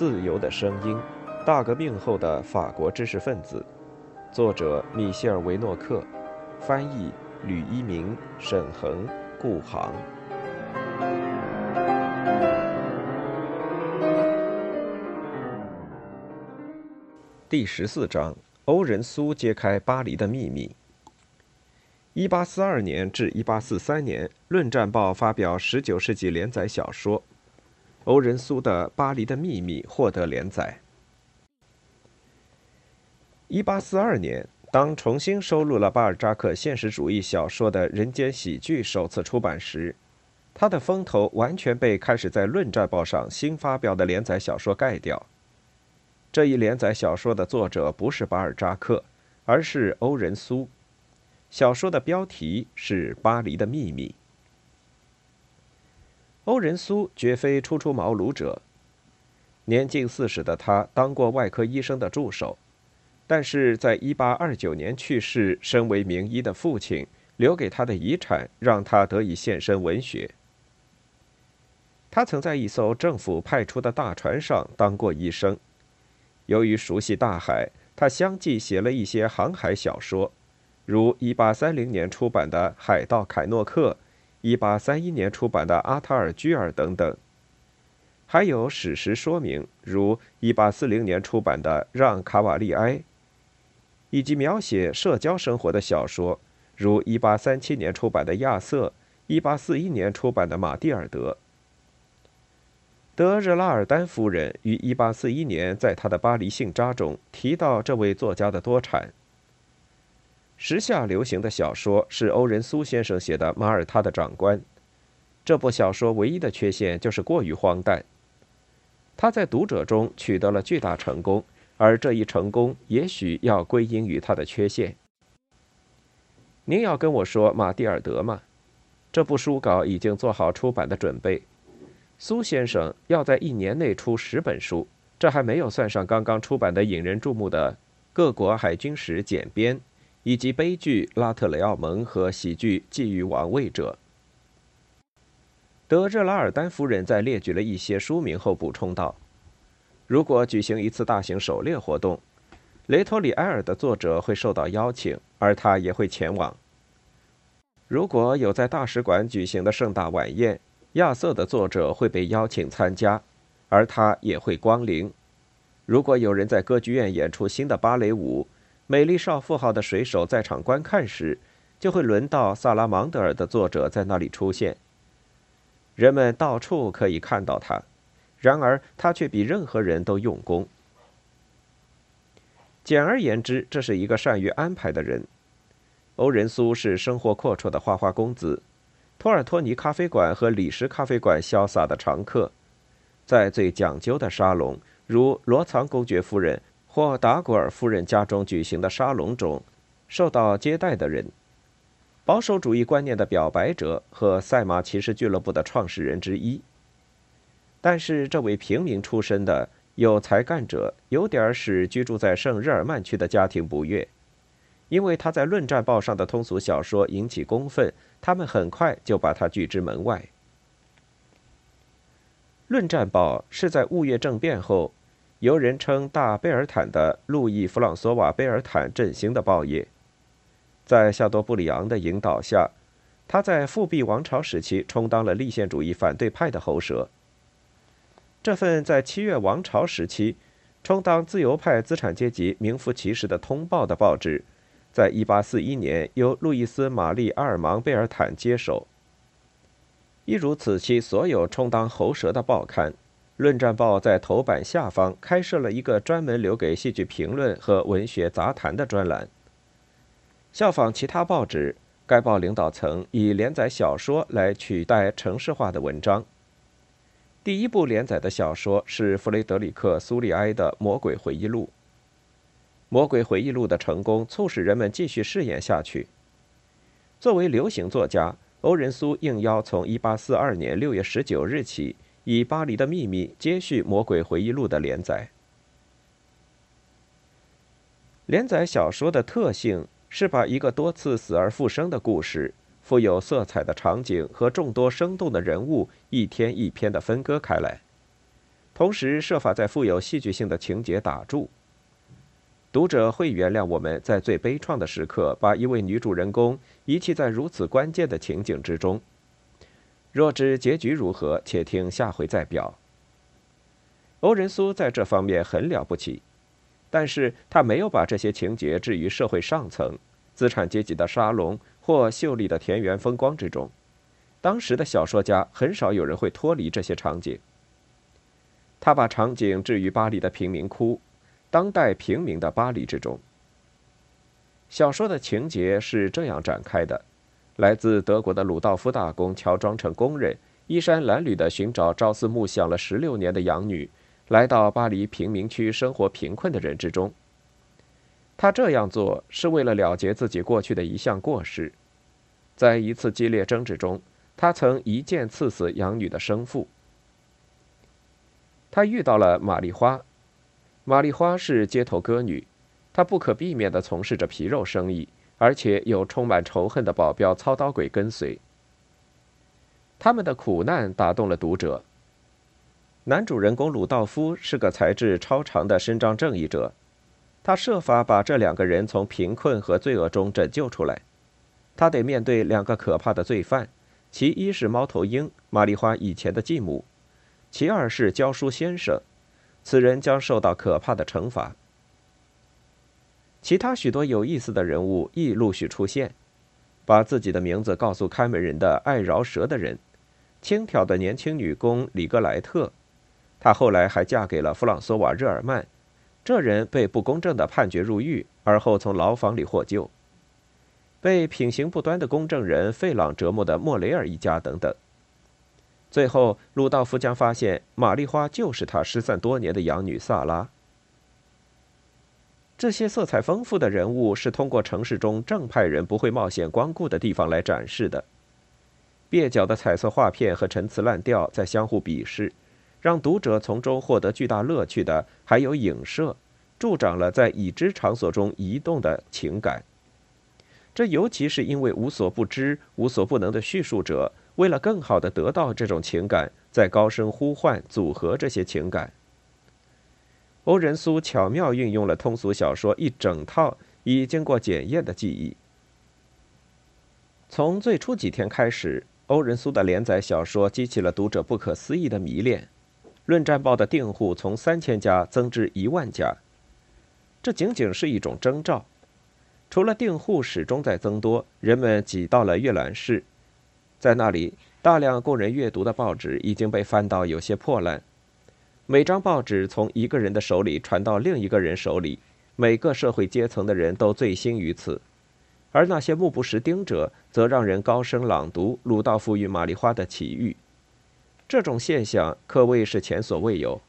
自由的声音》，大革命后的法国知识分子，作者米歇尔·维诺克，翻译吕一鸣、沈恒、顾航。第十四章：欧仁苏揭开巴黎的秘密。一八四二年至一八四三年，《论战报》发表十九世纪连载小说。欧仁苏的《巴黎的秘密》获得连载。一八四二年，当重新收录了巴尔扎克现实主义小说的《人间喜剧》首次出版时，他的风头完全被开始在《论战报》上新发表的连载小说盖掉。这一连载小说的作者不是巴尔扎克，而是欧仁苏。小说的标题是《巴黎的秘密》。欧仁苏绝非初出茅庐者，年近四十的他当过外科医生的助手，但是在1829年去世，身为名医的父亲留给他的遗产，让他得以献身文学。他曾在一艘政府派出的大船上当过医生。由于熟悉大海，他相继写了一些航海小说，如1830年出版的《海盗凯诺克》，1831年出版的《阿塔尔居尔》等等。还有史实说明，如1840年出版的《让·卡瓦利埃》，以及描写社交生活的小说，如1837年出版的《亚瑟》，1841年出版的《马蒂尔德》。德热拉尔丹夫人于1841年在他的巴黎信札中提到这位作家的多产。时下流行的小说是欧仁苏先生写的《马耳他的长官》。这部小说唯一的缺陷就是过于荒诞。他在读者中取得了巨大成功，而这一成功也许要归因于他的缺陷。您要跟我说马蒂尔德吗？这部书稿已经做好出版的准备。苏先生要在一年内出十本书，这还没有算上刚刚出版的引人注目的《各国海军史简编》，以及悲剧《拉特雷奥蒙》和喜剧《觊觎王位者》。德热拉尔丹夫人在列举了一些书名后补充道：“如果举行一次大型狩猎活动，雷托里埃尔的作者会受到邀请，而他也会前往。如果有在大使馆举行的盛大晚宴。”亚瑟的作者会被邀请参加，而他也会光临。如果有人在歌剧院演出新的芭蕾舞，美丽少妇号的水手在场观看时，就会轮到萨拉芒德尔的作者在那里出现。人们到处可以看到他，然而他却比任何人都用功。简而言之，这是一个善于安排的人。欧仁苏是生活阔绰的花花公子。托尔托尼咖啡馆和里什咖啡馆潇洒的常客，在最讲究的沙龙，如罗藏公爵夫人或达古尔夫人家中举行的沙龙中，受到接待的人，保守主义观念的表白者和赛马骑士俱乐部的创始人之一。但是，这位平民出身的有才干者，有点使居住在圣日耳曼区的家庭不悦。因为他在《论战报》上的通俗小说引起公愤，他们很快就把他拒之门外。《论战报》是在五月政变后，由人称大贝尔坦的路易·弗朗索瓦·贝尔坦振兴的报业。在夏多布里昂的引导下，他在复辟王朝时期充当了立宪主义反对派的喉舌。这份在七月王朝时期充当自由派资产阶级名副其实的通报的报纸。在一八四一年，由路易斯·玛丽·阿尔芒·贝尔坦接手。一如此期所有充当喉舌的报刊，《论战报》在头版下方开设了一个专门留给戏剧评论和文学杂谈的专栏。效仿其他报纸，该报领导层以连载小说来取代城市化的文章。第一部连载的小说是弗雷德里克·苏利埃的《魔鬼回忆录》。《魔鬼回忆录》的成功促使人们继续试验下去。作为流行作家，欧仁苏应邀从1842年6月19日起，以《巴黎的秘密》接续《魔鬼回忆录》的连载。连载小说的特性是把一个多次死而复生的故事、富有色彩的场景和众多生动的人物一天一篇的分割开来。同时设法在富有戏剧性的情节打住。读者会原谅我们在最悲怆的时刻把一位女主人公遗弃在如此关键的情景之中。若知结局如何，且听下回再表。欧仁苏在这方面很了不起，但是他没有把这些情节置于社会上层、资产阶级的沙龙或秀丽的田园风光之中。当时的小说家很少有人会脱离这些场景。他把场景置于巴黎的贫民窟。当代平民的巴黎之中，小说的情节是这样展开的：来自德国的鲁道夫大公乔装成工人，衣衫褴褛的寻找朝思暮想了十六年的养女，来到巴黎贫民区生活贫困的人之中。他这样做是为了了结自己过去的一项过失，在一次激烈争执中，他曾一剑刺死养女的生父。他遇到了玛丽花。玛丽花是街头歌女，她不可避免地从事着皮肉生意，而且有充满仇恨的保镖操刀鬼跟随。他们的苦难打动了读者。男主人公鲁道夫是个才智超常的伸张正义者，他设法把这两个人从贫困和罪恶中拯救出来。他得面对两个可怕的罪犯，其一是猫头鹰玛丽花以前的继母，其二是教书先生。此人将受到可怕的惩罚。其他许多有意思的人物亦陆续出现，把自己的名字告诉看门人的爱饶舌的人，轻佻的年轻女工里格莱特，她后来还嫁给了弗朗索瓦热尔曼，这人被不公正的判决入狱，而后从牢房里获救。被品行不端的公证人费朗折磨的莫雷尔一家等等。最后，鲁道夫将发现玛丽花就是他失散多年的养女萨拉。这些色彩丰富的人物是通过城市中正派人不会冒险光顾的地方来展示的。蹩脚的彩色画片和陈词滥调在相互鄙视，让读者从中获得巨大乐趣的还有影射，助长了在已知场所中移动的情感。这尤其是因为无所不知、无所不能的叙述者。为了更好的得到这种情感，在高声呼唤、组合这些情感。欧仁苏巧妙运用了通俗小说一整套已经过检验的技艺。从最初几天开始，欧仁苏的连载小说激起了读者不可思议的迷恋，《论战报》的订户从三千家增至一万家，这仅仅是一种征兆。除了订户始终在增多，人们挤到了阅览室。在那里，大量供人阅读的报纸已经被翻到有些破烂。每张报纸从一个人的手里传到另一个人手里，每个社会阶层的人都醉心于此。而那些目不识丁者，则让人高声朗读鲁道夫与玛丽花的奇遇。这种现象可谓是前所未有。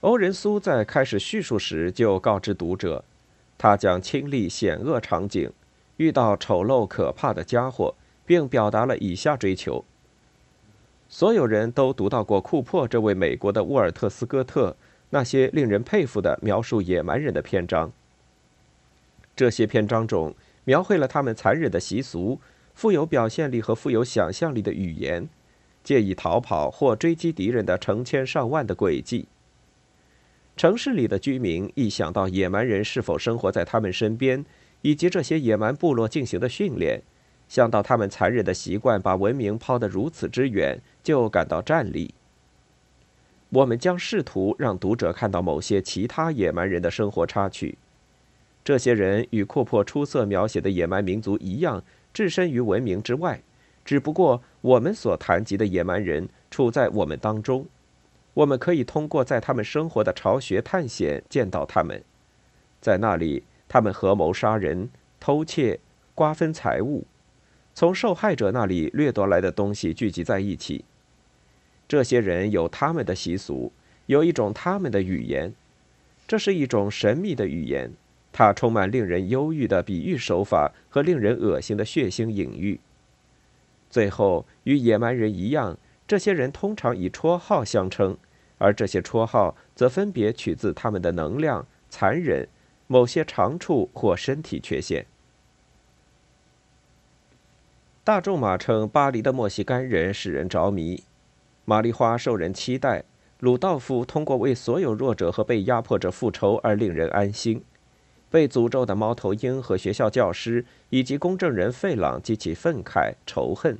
欧仁苏在开始叙述时就告知读者，他将亲历险恶场景。遇到丑陋可怕的家伙，并表达了以下追求。所有人都读到过库珀这位美国的沃尔特斯科特那些令人佩服的描述野蛮人的篇章。这些篇章中描绘了他们残忍的习俗、富有表现力和富有想象力的语言、借以逃跑或追击敌人的成千上万的诡计。城市里的居民一想到野蛮人是否生活在他们身边，以及这些野蛮部落进行的训练，想到他们残忍的习惯把文明抛得如此之远，就感到战栗。我们将试图让读者看到某些其他野蛮人的生活插曲。这些人与库珀出色描写的野蛮民族一样，置身于文明之外，只不过我们所谈及的野蛮人处在我们当中。我们可以通过在他们生活的巢穴探险见到他们，在那里。他们合谋杀人、偷窃、瓜分财物，从受害者那里掠夺来的东西聚集在一起。这些人有他们的习俗，有一种他们的语言，这是一种神秘的语言，它充满令人忧郁的比喻手法和令人恶心的血腥隐喻。最后，与野蛮人一样，这些人通常以绰号相称，而这些绰号则分别取自他们的能量、残忍。某些长处或身体缺陷。大众马称巴黎的墨西干人使人着迷，玛丽花受人期待，鲁道夫通过为所有弱者和被压迫者复仇而令人安心。被诅咒的猫头鹰和学校教师以及公证人费朗激起愤慨、仇恨。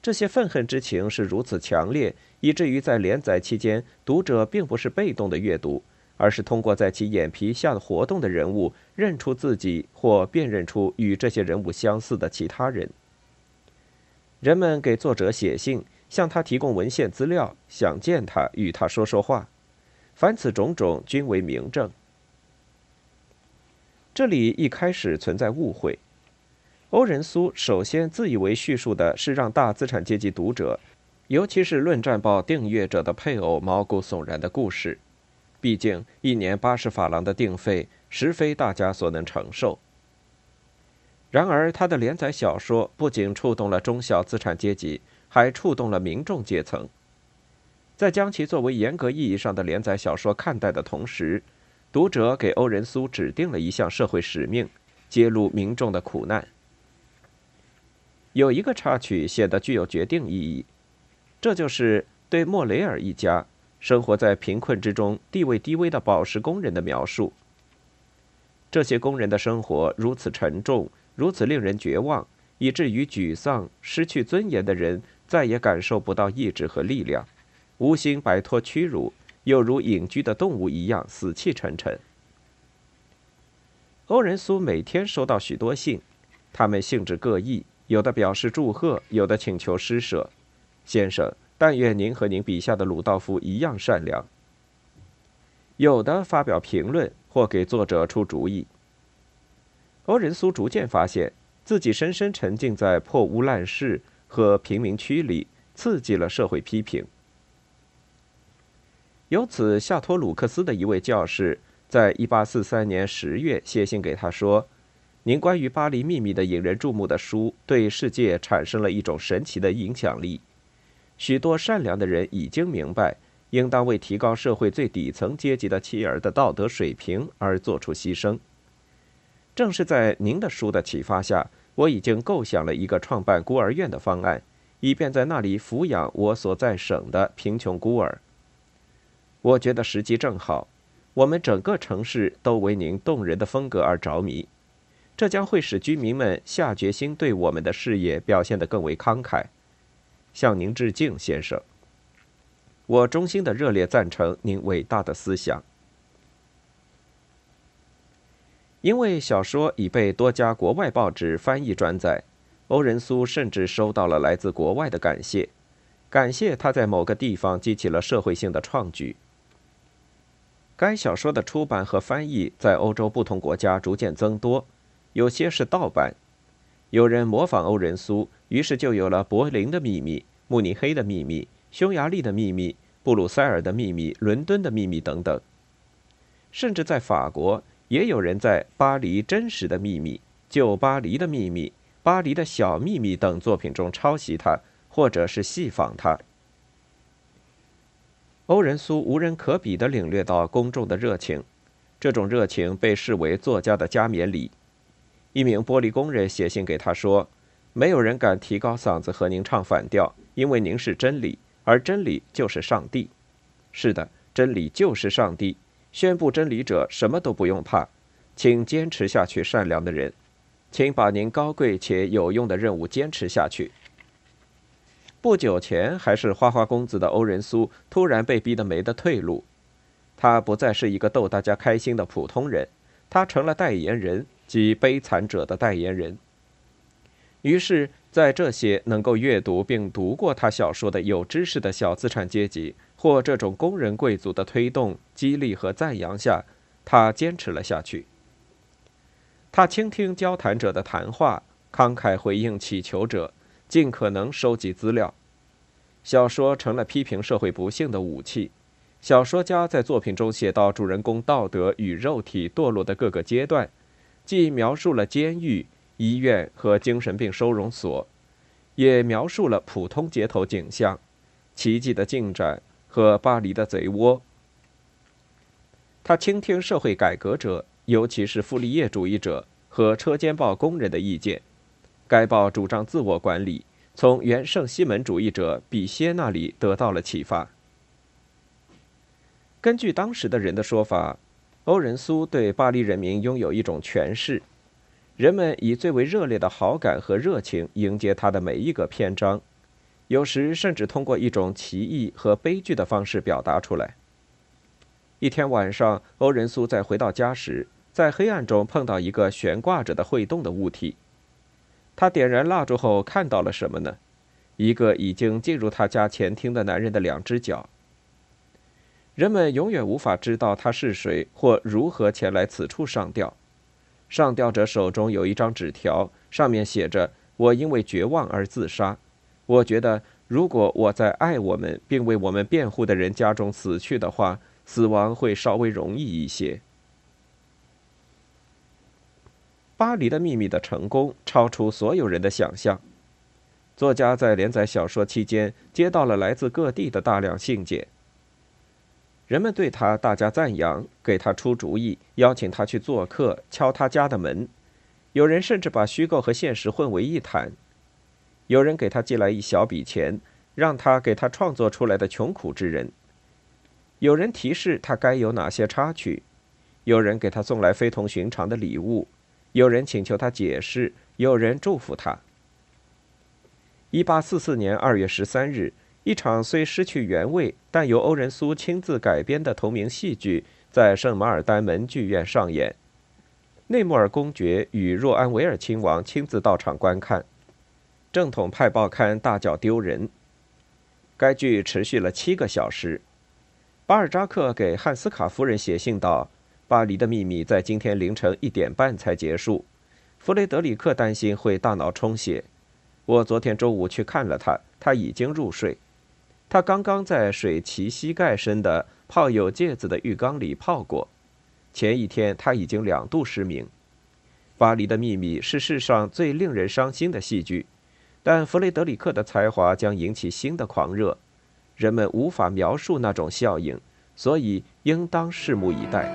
这些愤恨之情是如此强烈，以至于在连载期间，读者并不是被动的阅读，而是通过在其眼皮下活动的人物，认出自己或辨认出与这些人物相似的其他人。人们给作者写信，向他提供文献资料，想见他，与他说说话。凡此种种，均为明证。这里一开始存在误会。欧仁苏首先自以为叙述的是让大资产阶级读者，尤其是《论战报》订阅者的配偶毛骨悚然的故事。毕竟一年八十法郎的订费，实非大家所能承受。然而，他的连载小说不仅触动了中小资产阶级，还触动了民众阶层。在将其作为严格意义上的连载小说看待的同时，读者给欧仁苏指定了一项社会使命：揭露民众的苦难。有一个插曲显得具有决定意义，这就是对莫雷尔一家生活在贫困之中、地位低微的宝石工人的描述。这些工人的生活如此沉重，如此令人绝望，以至于沮丧、失去尊严的人再也感受不到意志和力量，无心摆脱屈辱。又如隐居的动物一样死气沉沉。欧仁苏每天收到许多信，他们性质各异，有的表示祝贺，有的请求施舍。先生，但愿您和您笔下的鲁道夫一样善良。有的发表评论或给作者出主意。欧仁苏逐渐发现自己深深沉浸在破屋烂市和贫民区里，刺激了社会批评。由此，夏托鲁克斯的一位教士在1843年10月写信给他说：“您关于巴黎秘密的引人注目的书对世界产生了一种神奇的影响力。许多善良的人已经明白，应当为提高社会最底层阶级的妻儿的道德水平而做出牺牲。正是在您的书的启发下，我已经构想了一个创办孤儿院的方案，以便在那里抚养我所在省的贫穷孤儿。”我觉得时机正好，我们整个城市都为您动人的风格而着迷，这将会使居民们下决心对我们的事业表现得更为慷慨。向您致敬，先生。我衷心的热烈赞成您伟大的思想。因为小说已被多家国外报纸翻译转载，欧仁苏甚至收到了来自国外的感谢，感谢他在某个地方激起了社会性的创举。该小说的出版和翻译在欧洲不同国家逐渐增多，有些是盗版。有人模仿欧仁苏，于是就有了《柏林的秘密》《慕尼黑的秘密》《匈牙利的秘密》《布鲁塞尔的秘密》《伦敦的秘密》等等。甚至在法国，也有人在《巴黎真实的秘密》《旧巴黎的秘密》《巴黎的小秘密》等作品中抄袭他，或者是戏仿他。欧仁苏无人可比地领略到公众的热情，这种热情被视为作家的加冕礼。一名玻璃工人写信给他说：“没有人敢提高嗓子和您唱反调，因为您是真理，而真理就是上帝。是的，真理就是上帝。宣布真理者什么都不用怕，请坚持下去，善良的人，请把您高贵且有用的任务坚持下去。”不久前还是花花公子的欧仁苏，突然被逼得没得退路。他不再是一个逗大家开心的普通人，他成了代言人，及悲惨者的代言人。于是，在这些能够阅读并读过他小说的有知识的小资产阶级或这种工人贵族的推动、激励和赞扬下，他坚持了下去。他倾听交谈者的谈话，慷慨回应乞求者。尽可能收集资料，小说成了批评社会不幸的武器。小说家在作品中写到主人公道德与肉体堕落的各个阶段，既描述了监狱、医院和精神病收容所，也描述了普通街头景象、奇迹的进展和巴黎的贼窝。他倾听社会改革者，尤其是傅立叶主义者和车间报工人的意见。该报主张自我管理，从原圣西门主义者比歇那里得到了启发。根据当时的人的说法，欧仁苏对巴黎人民拥有一种权势，人们以最为热烈的好感和热情迎接他的每一个篇章，有时甚至通过一种奇异和悲剧的方式表达出来。一天晚上，欧仁苏在回到家时，在黑暗中碰到一个悬挂着的会动的物体。他点燃蜡烛后看到了什么呢？一个已经进入他家前厅的男人的两只脚。人们永远无法知道他是谁或如何前来此处上吊。上吊者手中有一张纸条，上面写着：“我因为绝望而自杀。我觉得，如果我在爱我们并为我们辩护的人家中死去的话，死亡会稍微容易一些。”巴黎的秘密的成功超出所有人的想象。作家在连载小说期间接到了来自各地的大量信件。人们对他大加赞扬，给他出主意，邀请他去做客，敲他家的门。有人甚至把虚构和现实混为一谈。有人给他寄来一小笔钱，让他给他创作出来的穷苦之人。有人提示他该有哪些插曲。有人给他送来非同寻常的礼物。有人请求他解释。有人祝福他。一八四四年二月十三日。一场虽失去原味，但由欧仁苏亲自改编的同名戏剧在圣马尔丹门剧院上演。内穆尔公爵与若安维尔亲王亲自到场观看。正统派报刊大叫丢人。该剧持续了七个小时。巴尔扎克给汉斯卡夫人写信道：“巴黎的秘密在今天凌晨一点半才结束。”弗雷德里克担心会大脑充血。我昨天中午去看了他，他已经入睡。他刚刚在水齐膝盖深的泡有芥子的浴缸里泡过。前一天他已经两度失明。《巴黎的秘密》是世上最令人伤心的戏剧，但弗雷德里克的才华将引起新的狂热。人们无法描述那种效应，所以应当拭目以待。